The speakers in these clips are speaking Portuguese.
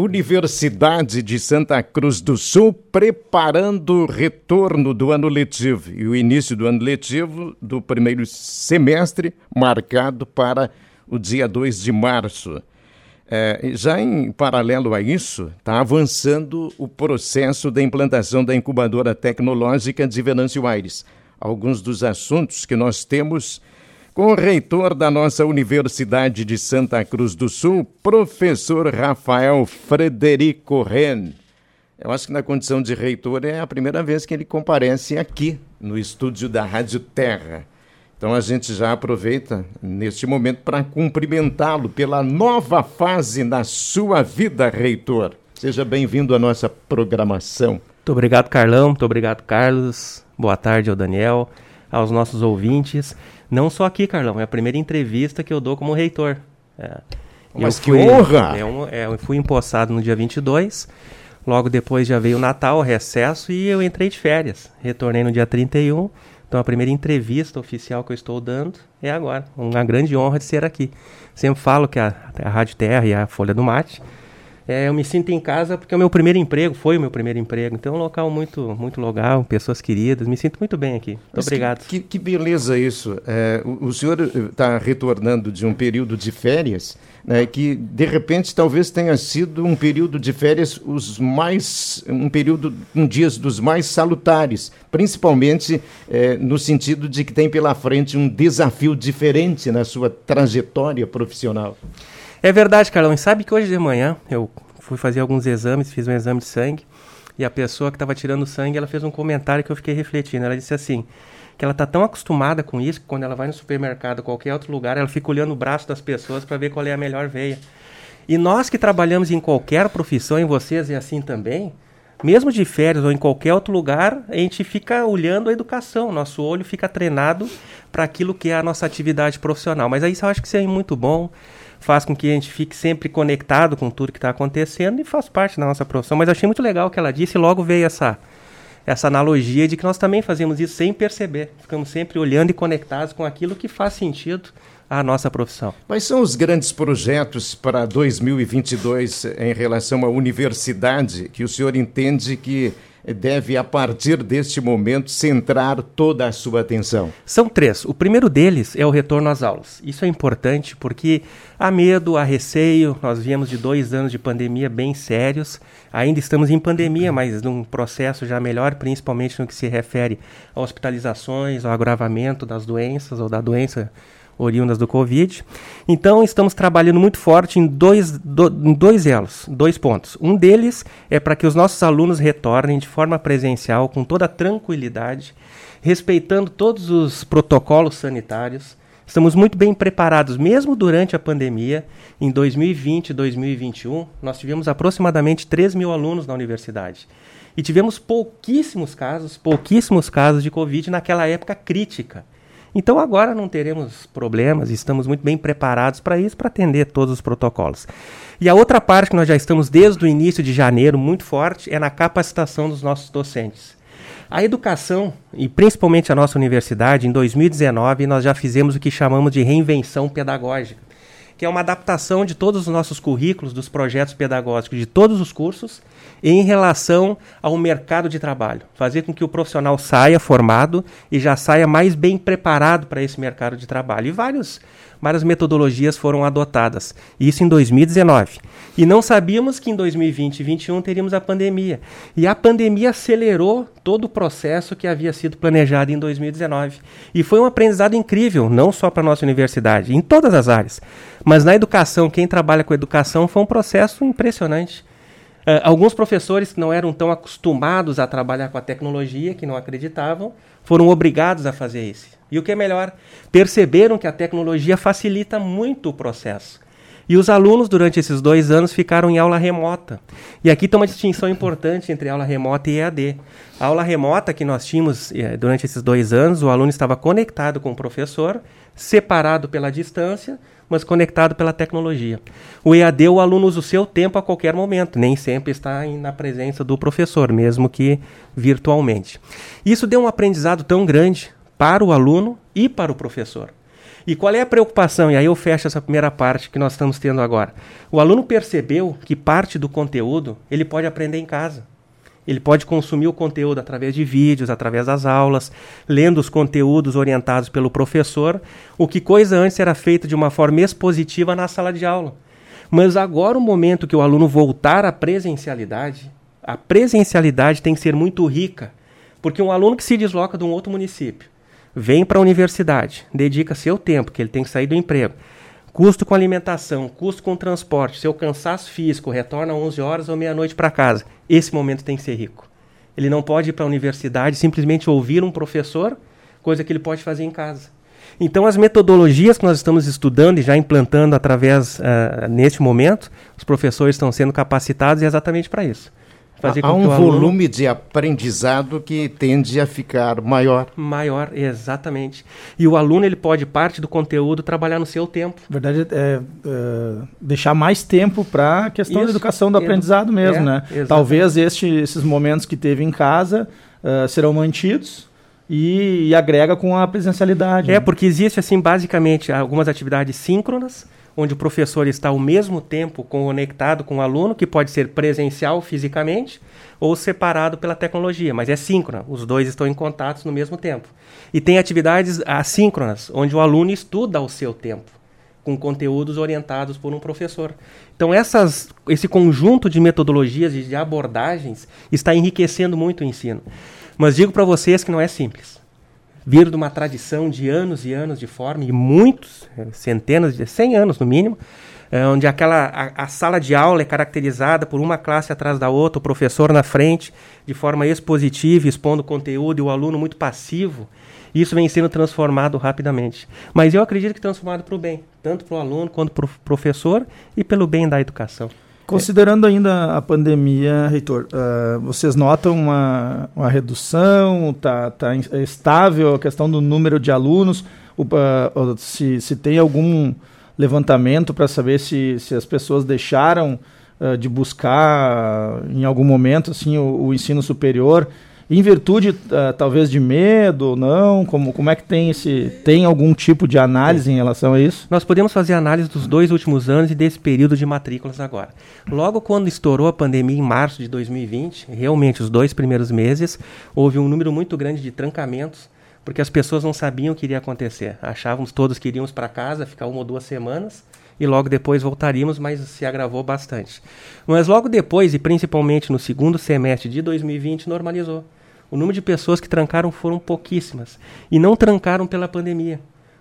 Universidade de Santa Cruz do Sul preparando o retorno do ano letivo e o início do ano letivo do primeiro semestre, marcado para o dia 2 de março. É, já em paralelo a isso, está avançando o processo da implantação da incubadora tecnológica de Venâncio Aires. Alguns dos assuntos que nós temos com o reitor da nossa Universidade de Santa Cruz do Sul, professor Rafael Frederico Ren. Eu acho que na condição de reitor é a primeira vez que ele comparece aqui no estúdio da Rádio Terra. Então a gente já aproveita neste momento para cumprimentá-lo pela nova fase na sua vida, reitor. Seja bem-vindo à nossa programação. Muito obrigado, Carlão. Muito obrigado, Carlos. Boa tarde ao Daniel, aos nossos ouvintes. Não só aqui, Carlão, é a primeira entrevista que eu dou como reitor. É. Mas eu que fui, honra! É é, eu fui empossado no dia 22, logo depois já veio o Natal, o recesso, e eu entrei de férias. Retornei no dia 31, então a primeira entrevista oficial que eu estou dando é agora. Uma grande honra de ser aqui. Sempre falo que a, a Rádio Terra e a Folha do Mate é, eu me sinto em casa porque é o meu primeiro emprego, foi o meu primeiro emprego. Então é um local muito, muito legal, pessoas queridas. Me sinto muito bem aqui. Muito obrigado. Que, que, beleza isso. É, o, o, senhor está retornando de um período de férias, né, que de repente talvez tenha sido um período de férias os mais, um período, um dias dos mais salutares, principalmente é, no sentido de que tem pela frente um desafio diferente na sua trajetória profissional. É verdade, Carlão. E sabe que hoje de manhã eu fui fazer alguns exames, fiz um exame de sangue, e a pessoa que estava tirando sangue, ela fez um comentário que eu fiquei refletindo. Ela disse assim, que ela está tão acostumada com isso, que quando ela vai no supermercado qualquer outro lugar, ela fica olhando o braço das pessoas para ver qual é a melhor veia. E nós que trabalhamos em qualquer profissão, e vocês é assim também, mesmo de férias ou em qualquer outro lugar, a gente fica olhando a educação, nosso olho fica treinado para aquilo que é a nossa atividade profissional. Mas aí eu acho que isso é muito bom faz com que a gente fique sempre conectado com tudo que está acontecendo e faz parte da nossa profissão. Mas achei muito legal o que ela disse e logo veio essa, essa analogia de que nós também fazemos isso sem perceber. Ficamos sempre olhando e conectados com aquilo que faz sentido à nossa profissão. Quais são os grandes projetos para 2022 em relação à universidade que o senhor entende que deve, a partir deste momento, centrar toda a sua atenção? São três. O primeiro deles é o retorno às aulas. Isso é importante porque há medo, há receio. Nós viemos de dois anos de pandemia bem sérios. Ainda estamos em pandemia, mas num processo já melhor, principalmente no que se refere a hospitalizações, ao agravamento das doenças ou da doença oriundas do Covid. Então, estamos trabalhando muito forte em dois, do, em dois elos, dois pontos. Um deles é para que os nossos alunos retornem de forma presencial, com toda tranquilidade, respeitando todos os protocolos sanitários. Estamos muito bem preparados, mesmo durante a pandemia. Em 2020 e 2021, nós tivemos aproximadamente 3 mil alunos na universidade. E tivemos pouquíssimos casos, pouquíssimos casos de Covid naquela época crítica. Então agora não teremos problemas, estamos muito bem preparados para isso, para atender todos os protocolos. E a outra parte que nós já estamos desde o início de janeiro muito forte é na capacitação dos nossos docentes. A educação, e principalmente a nossa universidade, em 2019 nós já fizemos o que chamamos de reinvenção pedagógica, que é uma adaptação de todos os nossos currículos, dos projetos pedagógicos de todos os cursos, em relação ao mercado de trabalho. Fazer com que o profissional saia formado e já saia mais bem preparado para esse mercado de trabalho. E vários, várias metodologias foram adotadas. Isso em 2019. E não sabíamos que em 2020 e 2021 teríamos a pandemia. E a pandemia acelerou todo o processo que havia sido planejado em 2019. E foi um aprendizado incrível, não só para a nossa universidade, em todas as áreas. Mas na educação, quem trabalha com educação, foi um processo impressionante. Uh, alguns professores que não eram tão acostumados a trabalhar com a tecnologia, que não acreditavam, foram obrigados a fazer isso. E o que é melhor, perceberam que a tecnologia facilita muito o processo. E os alunos, durante esses dois anos, ficaram em aula remota. E aqui tem uma distinção importante entre aula remota e EAD. A aula remota que nós tínhamos eh, durante esses dois anos, o aluno estava conectado com o professor, separado pela distância, mas conectado pela tecnologia. O EAD, o aluno usa o seu tempo a qualquer momento, nem sempre está na presença do professor, mesmo que virtualmente. Isso deu um aprendizado tão grande para o aluno e para o professor. E qual é a preocupação? E aí eu fecho essa primeira parte que nós estamos tendo agora. O aluno percebeu que parte do conteúdo ele pode aprender em casa. Ele pode consumir o conteúdo através de vídeos, através das aulas, lendo os conteúdos orientados pelo professor, o que coisa antes era feito de uma forma expositiva na sala de aula. Mas agora o momento que o aluno voltar à presencialidade, a presencialidade tem que ser muito rica, porque um aluno que se desloca de um outro município, vem para a universidade, dedica seu tempo, que ele tem que sair do emprego, custo com alimentação, custo com transporte, seu cansaço físico, retorna às 11 horas ou meia-noite para casa. Esse momento tem que ser rico. Ele não pode ir para a universidade simplesmente ouvir um professor, coisa que ele pode fazer em casa. Então, as metodologias que nós estamos estudando e já implantando através, uh, neste momento, os professores estão sendo capacitados exatamente para isso. Fazer Há um volume aluno... de aprendizado que tende a ficar maior. Maior, exatamente. E o aluno ele pode parte do conteúdo trabalhar no seu tempo. Verdade, é, é deixar mais tempo para a questão Isso, da educação do aprendizado mesmo, é, né? Exatamente. Talvez este, esses momentos que teve em casa uh, serão mantidos e, e, agrega com a presencialidade. É, né? porque existe assim basicamente algumas atividades síncronas onde o professor está ao mesmo tempo conectado com o aluno, que pode ser presencial fisicamente ou separado pela tecnologia, mas é síncrona, os dois estão em contato no mesmo tempo. E tem atividades assíncronas, onde o aluno estuda ao seu tempo, com conteúdos orientados por um professor. Então essas, esse conjunto de metodologias e de abordagens está enriquecendo muito o ensino. Mas digo para vocês que não é simples vir de uma tradição de anos e anos de forma, e muitos, eh, centenas de, 100 anos no mínimo, é, onde aquela, a, a, sala de aula é caracterizada por uma classe atrás da outra, o professor na frente, de forma expositiva, expondo conteúdo, e o aluno muito passivo. Isso vem sendo transformado rapidamente. Mas eu acredito que transformado para o bem, tanto para o aluno quanto para o professor e pelo bem da educação. Considerando ainda a pandemia, Reitor, uh, vocês notam uma, uma redução? Está tá estável a questão do número de alunos? Uh, se, se tem algum levantamento para saber se, se as pessoas deixaram uh, de buscar em algum momento assim o, o ensino superior em virtude uh, talvez de medo ou não? Como, como é que tem esse. Tem algum tipo de análise em relação a isso? Nós podemos fazer análise dos dois últimos anos e desse período de matrículas agora. Logo quando estourou a pandemia em março de 2020, realmente os dois primeiros meses, houve um número muito grande de trancamentos, porque as pessoas não sabiam o que iria acontecer. Achávamos todos que iríamos para casa, ficar uma ou duas semanas e logo depois voltaríamos, mas se agravou bastante. Mas logo depois, e principalmente no segundo semestre de 2020, normalizou. O número de pessoas que trancaram foram pouquíssimas. E não trancaram pela pandemia.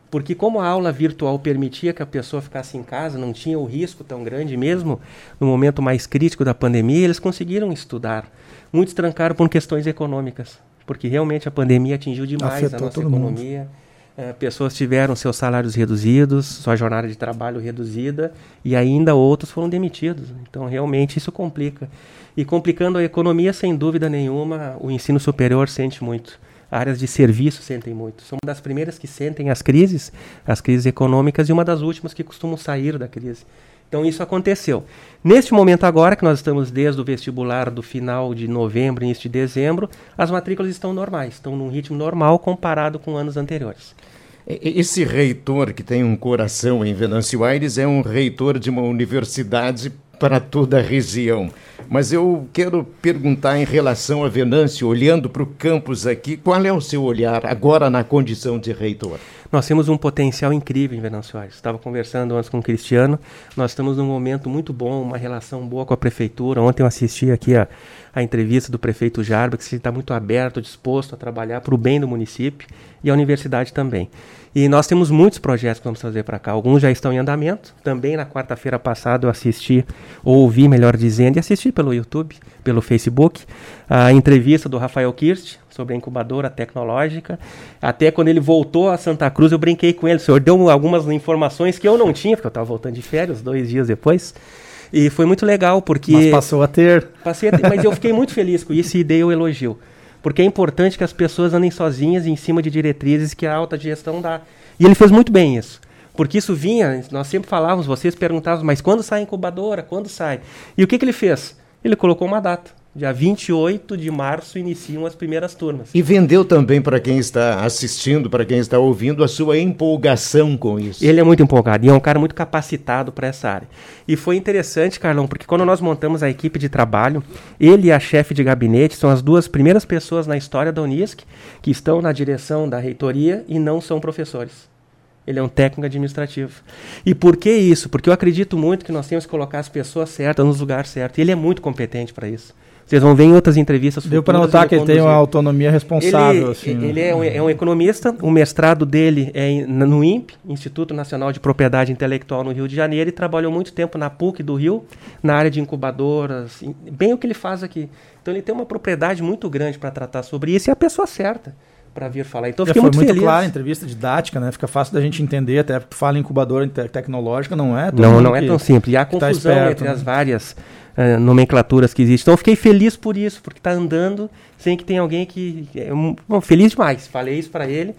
Porque como a aula virtual permitia que a pessoa ficasse em casa, não tinha o risco tão grande mesmo no momento mais crítico da pandemia, eles conseguiram estudar. Muitos trancaram por questões econômicas, porque realmente a pandemia atingiu demais Afetou a nossa economia. Mundo. Uh, pessoas tiveram seus salários reduzidos, sua jornada de trabalho reduzida e ainda outros foram demitidos. Então, realmente, isso complica. E complicando a economia, sem dúvida nenhuma, o ensino superior sente muito. Áreas de serviço sentem muito. São uma das primeiras que sentem as crises, as crises econômicas, e uma das últimas que costumam sair da crise. Então isso aconteceu. Neste momento agora, que nós estamos desde o vestibular do final de novembro, início de dezembro, as matrículas estão normais, estão num ritmo normal comparado com anos anteriores. Esse reitor que tem um coração em Venâncio Aires é um reitor de uma universidade para toda a região. Mas eu quero perguntar em relação a Venâncio, olhando para o campus aqui, qual é o seu olhar agora na condição de reitor? Nós temos um potencial incrível em Venâncio. Estava conversando antes com o Cristiano. Nós estamos num momento muito bom, uma relação boa com a prefeitura. Ontem eu assisti aqui a, a entrevista do prefeito Jarba, que está muito aberto, disposto a trabalhar para o bem do município e a universidade também. E nós temos muitos projetos que vamos fazer para cá. Alguns já estão em andamento. Também na quarta-feira passada eu assisti, ou ouvi, melhor dizendo, e assisti pelo YouTube, pelo Facebook, a entrevista do Rafael Kirst sobre a incubadora tecnológica. Até quando ele voltou a Santa Cruz, eu brinquei com ele. O senhor deu algumas informações que eu não tinha, porque eu estava voltando de férias dois dias depois. E foi muito legal, porque. Mas passou a ter. Passei a ter, mas eu fiquei muito feliz com isso e dei o elogio. Porque é importante que as pessoas andem sozinhas em cima de diretrizes que a alta gestão dá. E ele fez muito bem isso. Porque isso vinha, nós sempre falávamos, vocês perguntavam, mas quando sai a incubadora? Quando sai? E o que, que ele fez? Ele colocou uma data. Dia 28 de março iniciam as primeiras turmas. E vendeu também para quem está assistindo, para quem está ouvindo, a sua empolgação com isso. Ele é muito empolgado e é um cara muito capacitado para essa área. E foi interessante, Carlão, porque quando nós montamos a equipe de trabalho, ele e a chefe de gabinete são as duas primeiras pessoas na história da Unisc que estão na direção da reitoria e não são professores. Ele é um técnico administrativo. E por que isso? Porque eu acredito muito que nós temos que colocar as pessoas certas nos lugares certos. E ele é muito competente para isso. Vocês vão ver em outras entrevistas. Deu para notar que ele tem uma autonomia responsável. Ele, assim, ele né? é, um, é, um, economista, o mestrado dele é no INPE, Instituto Nacional de Propriedade Intelectual no Rio de Janeiro, e trabalhou muito tempo na PUC do Rio, na área de incubadoras, bem o que ele faz aqui. Então ele tem uma propriedade muito grande para tratar sobre isso e é a pessoa certa para vir falar. Então, fiquei muito, muito feliz. claro, entrevista didática, né? Fica fácil da gente entender, até porque fala incubadora te tecnológica, não é? Não, não é tão simples. E há tá confusão tá esperto, entre né? as várias uh, nomenclaturas que existem. Então, eu fiquei feliz por isso, porque está andando sem que tenha alguém que... É, bom, feliz demais. Falei isso para ele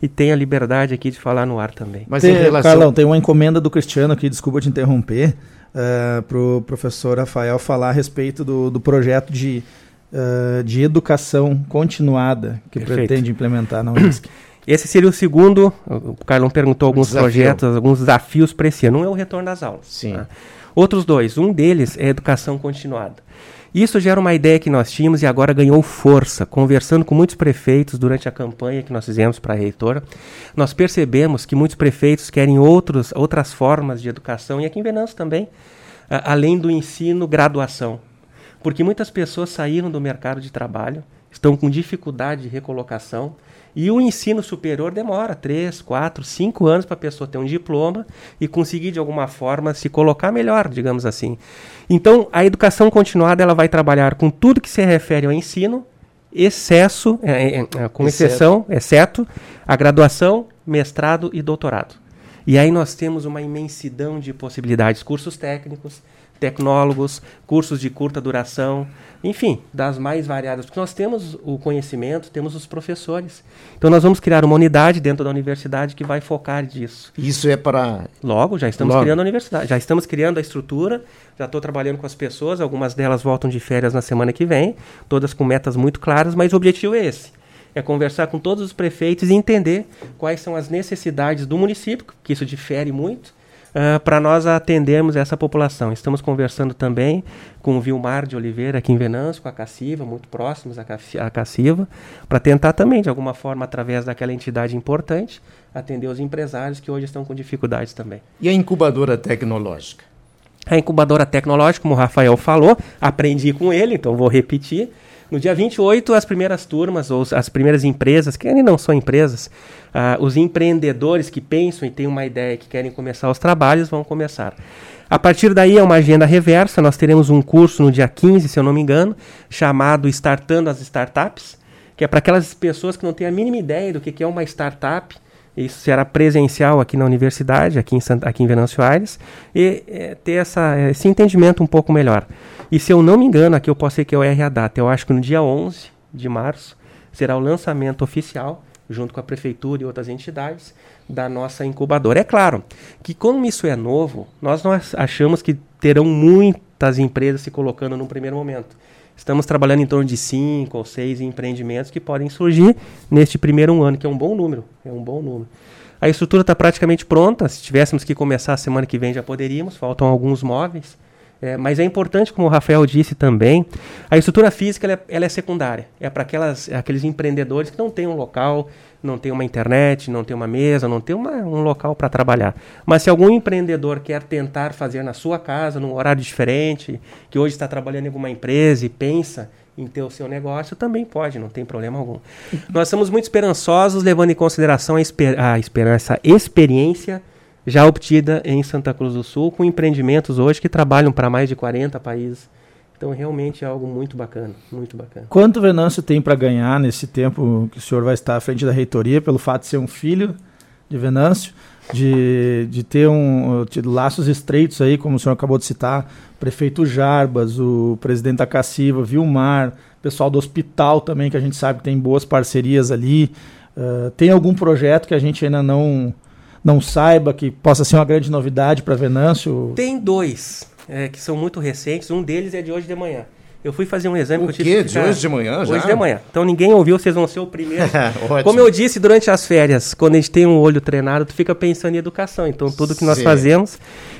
e tem a liberdade aqui de falar no ar também. Mas tem, relação... Carlão, tem uma encomenda do Cristiano aqui, desculpa te interromper, uh, eh, para o professor Rafael falar a respeito do, do projeto de uh, de educação continuada que Perfeito. pretende implementar na Unisc? Esse seria o segundo. O Carlão perguntou alguns Desafio. projetos, alguns desafios para esse ano. Um é o retorno das aulas. Sim. Tá? Outros dois. Um deles é educação continuada. Isso gera uma ideia que nós tínhamos e agora ganhou força. Conversando com muitos prefeitos durante a campanha que nós fizemos para a reitora, nós percebemos que muitos prefeitos querem outros, outras formas de educação, e aqui em Venâncio também, além do ensino, graduação. Porque muitas pessoas saíram do mercado de trabalho, estão com dificuldade de recolocação, e o ensino superior demora 3, 4, 5 anos para a pessoa ter um diploma e conseguir, de alguma forma, se colocar melhor, digamos assim. Então, a educação continuada ela vai trabalhar com tudo que se refere ao ensino, excesso, é, é, é, com exceção, exceto a graduação, mestrado e doutorado. E aí nós temos uma imensidão de possibilidades, cursos técnicos, tecnólogos, cursos de curta duração, enfim, das mais variadas, porque nós temos o conhecimento, temos os professores. Então nós vamos criar uma unidade dentro da universidade que vai focar disso. Isso é para logo, já estamos logo. criando a universidade, já estamos criando a estrutura, já estou trabalhando com as pessoas, algumas delas voltam de férias na semana que vem, todas com metas muito claras, mas o objetivo é esse é conversar com todos os prefeitos e entender quais são as necessidades do município, que isso difere muito, uh, para nós atendermos essa população. Estamos conversando também com o Vilmar de Oliveira aqui em Venâncio, com a Cassiva, muito próximos à Cassiva, para tentar também, de alguma forma, através daquela entidade importante, atender os empresários que hoje estão com dificuldades também. E a incubadora tecnológica? A incubadora tecnológica, como o Rafael falou, aprendi com ele, então vou repetir. No dia 28, as primeiras turmas, ou as primeiras empresas, que ainda não são empresas, uh, os empreendedores que pensam e têm uma ideia que querem começar os trabalhos vão começar. A partir daí é uma agenda reversa, nós teremos um curso no dia 15, se eu não me engano, chamado Startando as Startups, que é para aquelas pessoas que não têm a mínima ideia do que é uma startup, isso será presencial aqui na universidade, aqui em, Santa, aqui em Venâncio Aires, e é, ter essa, esse entendimento um pouco melhor. E se eu não me engano, aqui eu posso ser que eu erre a data, eu acho que no dia 11 de março será o lançamento oficial, junto com a prefeitura e outras entidades, da nossa incubadora. É claro que como isso é novo, nós não achamos que terão muitas empresas se colocando num primeiro momento. Estamos trabalhando em torno de cinco ou seis empreendimentos que podem surgir neste primeiro ano, que é um bom número. É um bom número. A estrutura está praticamente pronta. Se tivéssemos que começar a semana que vem, já poderíamos. Faltam alguns móveis. É, mas é importante, como o Rafael disse também, a estrutura física ela é, ela é secundária. É para aqueles empreendedores que não têm um local, não tem uma internet, não tem uma mesa, não tem uma, um local para trabalhar. Mas se algum empreendedor quer tentar fazer na sua casa, num horário diferente, que hoje está trabalhando em alguma empresa e pensa em ter o seu negócio, também pode, não tem problema algum. Nós somos muito esperançosos, levando em consideração a, esper a esperança, a experiência já obtida em Santa Cruz do Sul, com empreendimentos hoje que trabalham para mais de 40 países então, realmente é algo muito bacana, muito bacana. Quanto Venâncio tem para ganhar nesse tempo que o senhor vai estar à frente da reitoria, pelo fato de ser um filho de Venâncio, de, de ter um, laços estreitos aí, como o senhor acabou de citar, prefeito Jarbas, o presidente da Cassiva, Vilmar, pessoal do hospital também, que a gente sabe que tem boas parcerias ali. Uh, tem algum projeto que a gente ainda não, não saiba, que possa ser uma grande novidade para Venâncio? Tem dois é, que são muito recentes. Um deles é de hoje de manhã. Eu fui fazer um exame o que eu tive quê? que ficar... De hoje de manhã já? Hoje de manhã. Então ninguém ouviu, vocês vão ser o primeiro. Como eu disse durante as férias, quando a gente tem um olho treinado, tu fica pensando em educação. Então tudo que nós Sim. fazemos,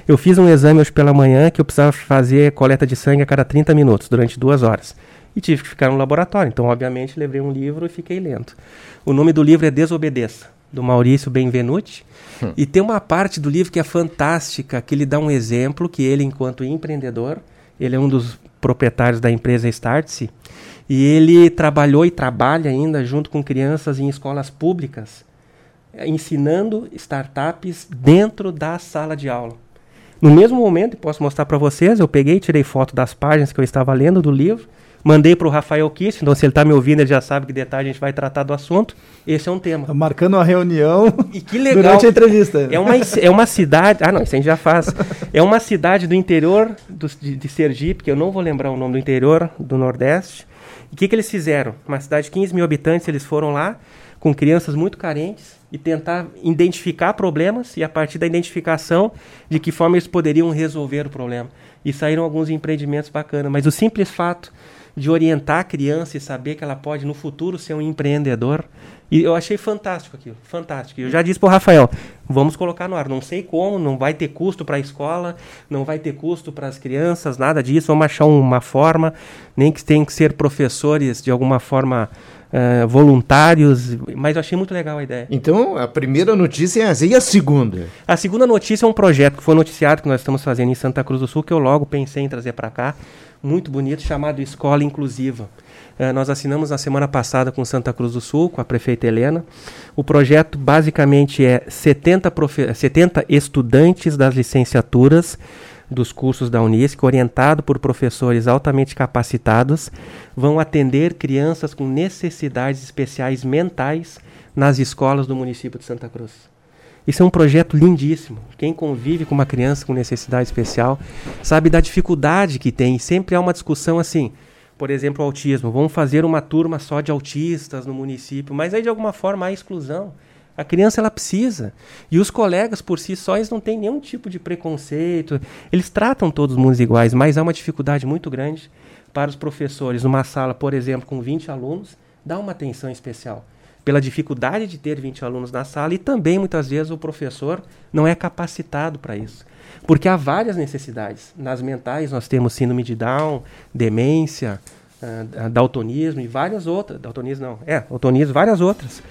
eu fiz um exame hoje pela manhã que eu precisava fazer coleta de sangue a cada 30 minutos, durante duas horas. E tive que ficar no laboratório. Então, obviamente, levei um livro e fiquei lendo. O nome do livro é Desobedeça, do Maurício Benvenuti. Hum. E tem uma parte do livro que é fantástica, que ele dá um exemplo que ele, enquanto empreendedor, ele é um dos proprietários da empresa Startse, e ele trabalhou e trabalha ainda junto com crianças em escolas públicas, ensinando startups dentro da sala de aula. No mesmo momento, posso mostrar para vocês, eu peguei, tirei foto das páginas que eu estava lendo do livro, mandei para o Rafael Kiss, então se ele está me ouvindo, ele já sabe que detalhe a gente vai tratar do assunto. Esse é um tema. Tá marcando uma reunião e que legal. durante a entrevista. É uma, é uma cidade. Ah, não, isso a gente já faz. É uma cidade do interior do, de, de Sergipe, que eu não vou lembrar o nome do interior do Nordeste. E o que, que eles fizeram? Uma cidade de 15 mil habitantes, eles foram lá com crianças muito carentes e tentar identificar problemas e a partir da identificação de que forma eles poderiam resolver o problema. E saíram alguns empreendimentos bacanas. Mas o simples fato de orientar a criança e saber que ela pode no futuro ser um empreendedor. E eu achei fantástico aquilo, fantástico. Eu já disse para o Rafael, vamos colocar no ar. Não sei como, não vai ter custo para a escola, não vai ter custo para as crianças, nada disso. Vamos achar uma forma, nem que tenham que ser professores de alguma forma Uh, voluntários, mas eu achei muito legal a ideia. Então, a primeira notícia é essa. E a segunda? A segunda notícia é um projeto que foi noticiado que nós estamos fazendo em Santa Cruz do Sul, que eu logo pensei em trazer para cá, muito bonito chamado Escola Inclusiva. Uh, nós assinamos na semana passada com Santa Cruz do Sul, com a prefeita Helena. O projeto basicamente é 70, 70 estudantes das licenciaturas dos cursos da Unisc, orientado por professores altamente capacitados, vão atender crianças com necessidades especiais mentais nas escolas do município de Santa Cruz. Isso é um projeto lindíssimo. Quem convive com uma criança com necessidade especial sabe da dificuldade que tem. Sempre há uma discussão assim. Por exemplo, autismo. Vamos fazer uma turma só de autistas no município, mas aí de alguma forma há exclusão. A criança ela precisa. E os colegas por si só eles não têm nenhum tipo de preconceito. Eles tratam todos os mundos iguais, mas há uma dificuldade muito grande para os professores. Numa sala, por exemplo, com 20 alunos, dá uma atenção especial pela dificuldade de ter 20 alunos na sala e também muitas vezes o professor não é capacitado para isso. Porque há várias necessidades. Nas mentais nós temos síndrome de Down, demência, uh, daltonismo e várias outras. Daltonismo não, é, daltonismo, várias outras.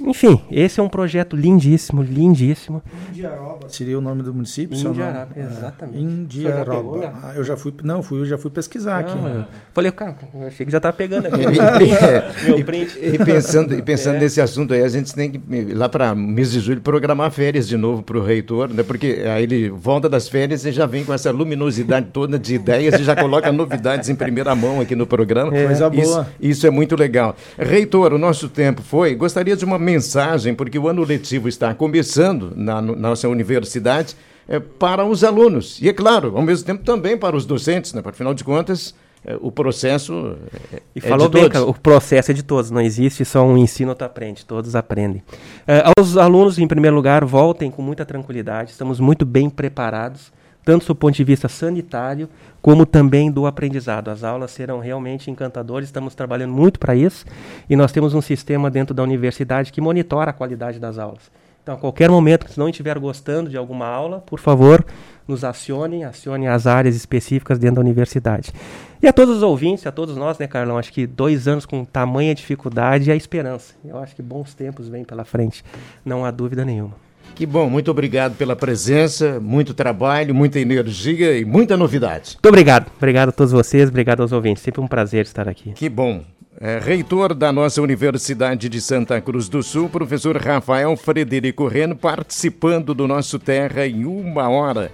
Enfim, esse é um projeto lindíssimo, lindíssimo. Indiaroba seria o nome do município? Indiaroba, é, exatamente. Indiaroba. Ah, eu já fui, não, fui, eu já fui pesquisar não, aqui. Eu falei, cara, eu achei que já estava pegando aqui. meu print. E, e pensando, e pensando é. nesse assunto aí, a gente tem que lá para mês de julho programar férias de novo para o reitor, né? Porque aí ele volta das férias e já vem com essa luminosidade toda de ideias e já coloca novidades em primeira mão aqui no programa. É. Coisa boa. Isso, isso é muito legal. Reitor, o nosso tempo foi. Gostaria de uma mensagem, porque o ano letivo está começando na, na nossa universidade, é, para os alunos. E, é claro, ao mesmo tempo também para os docentes, né? Afinal de contas, é, o processo é, e é falou bem, o processo é de todos, não existe só um ensino ou tu aprende, todos aprendem. É, aos alunos, em primeiro lugar, voltem com muita tranquilidade, estamos muito bem preparados tanto do ponto de vista sanitário, como também do aprendizado. As aulas serão realmente encantadoras, estamos trabalhando muito para isso, e nós temos um sistema dentro da universidade que monitora a qualidade das aulas. Então, a qualquer momento que se não estiver gostando de alguma aula, por favor, nos acionem, acionem as áreas específicas dentro da universidade. E a todos os ouvintes, a todos nós, né, Carlão? Acho que dois anos com tamanha dificuldade e a esperança. Eu acho que bons tempos vêm pela frente, não há dúvida nenhuma. Que bom, muito obrigado pela presença, muito trabalho, muita energia e muita novidade. Muito obrigado. Obrigado a todos vocês, obrigado aos ouvintes. Sempre um prazer estar aqui. Que bom. É, reitor da nossa Universidade de Santa Cruz do Sul, professor Rafael Frederico Reno, participando do nosso Terra em uma hora.